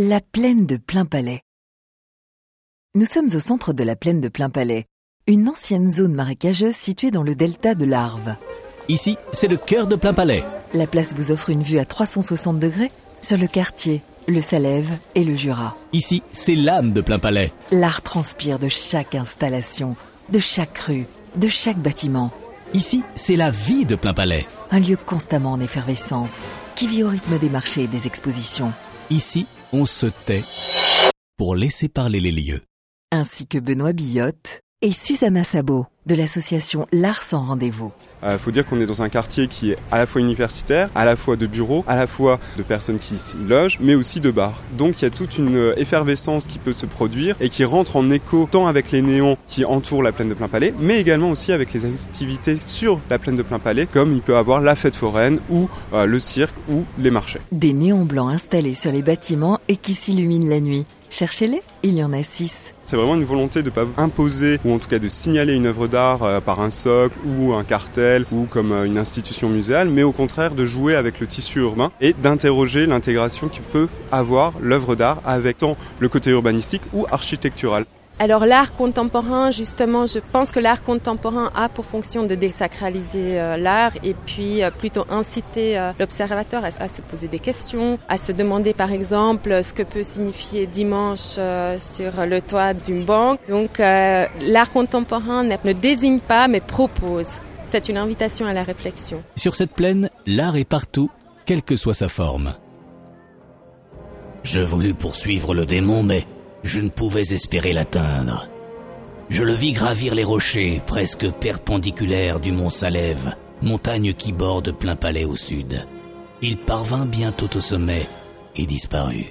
La plaine de Plein Palais. Nous sommes au centre de la plaine de Plein Palais, une ancienne zone marécageuse située dans le delta de l'Arve. Ici, c'est le cœur de Plein Palais. La place vous offre une vue à 360 degrés sur le quartier, le Salève et le Jura. Ici, c'est l'âme de Plein Palais. L'art transpire de chaque installation, de chaque rue, de chaque bâtiment. Ici, c'est la vie de Plein Palais. Un lieu constamment en effervescence, qui vit au rythme des marchés et des expositions. Ici, on se tait pour laisser parler les lieux. Ainsi que Benoît Billotte et Susanna Sabot de l'association L'Art sans rendez-vous. Il Euh, faut dire qu'on est dans un quartier qui est à la fois universitaire, à la fois de bureaux, à la fois de personnes qui s'y logent, mais aussi de bars. Donc il y a toute une euh, effervescence qui peut se produire et qui rentre en écho tant avec les néons qui entourent la plaine de Plein Palais, mais également aussi avec les activités sur la plaine de Plein Palais, comme il peut avoir la fête foraine ou euh, le cirque ou les marchés. Des néons blancs installés sur les bâtiments et qui s'illuminent la nuit. Cherchez-les, il y en a six. C'est vraiment une volonté de ne pas imposer ou en tout cas de signaler une œuvre euh, par un socle ou un cartel ou comme euh, une institution muséale, mais au contraire de jouer avec le tissu urbain et d'interroger l'intégration qui peut avoir l'œuvre d'art avec tant le côté urbanistique ou architectural. Alors l'art contemporain, justement, je pense que l'art contemporain a pour fonction de désacraliser euh, l'art et puis euh, plutôt inciter euh, l'observateur à, à, se poser des questions, à se demander par exemple ce que peut signifier dimanche euh, sur le toit d'une banque. Donc euh, l'art contemporain ne désigne pas mais propose. C'est une invitation à la réflexion. Sur cette plaine, l'art est partout, quelle que soit sa forme. Je voulus poursuivre le démon, mais je ne pouvais espérer l'atteindre. Je le vis gravir les rochers presque perpendiculaires du mont Salève, montagne qui borde plein palais au sud. Il parvint bientôt au sommet et disparut.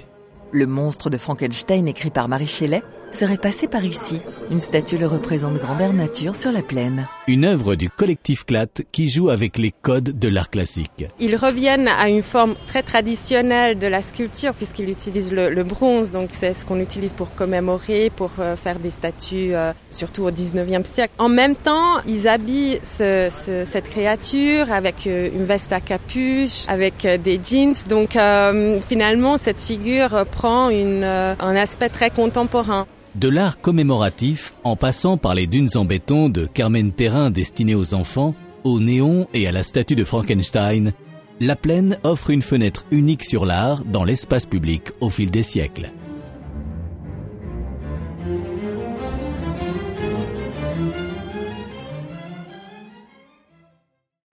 Le monstre de Frankenstein écrit par Marie Shelley serait passé par ici. Une statue le représente grandeur nature sur la plaine. Une œuvre du collectif CLAT qui joue avec les codes de l'art classique. Ils reviennent à une forme très traditionnelle de la sculpture puisqu'ils utilisent le, le, bronze, donc c'est ce qu'on utilise pour commémorer, pour euh, faire des statues, euh, surtout au 19e siècle. En même temps, ils habillent ce, ce, cette créature avec euh, une veste à capuche, avec euh, des jeans, donc euh, finalement cette figure prend une, euh, un aspect très contemporain. De l'art commémoratif, en passant par les dunes en béton de Carmen Perrin destinées aux enfants, au néon et à la statue de Frankenstein, la plaine offre une fenêtre unique sur l'art dans l'espace public au fil des siècles.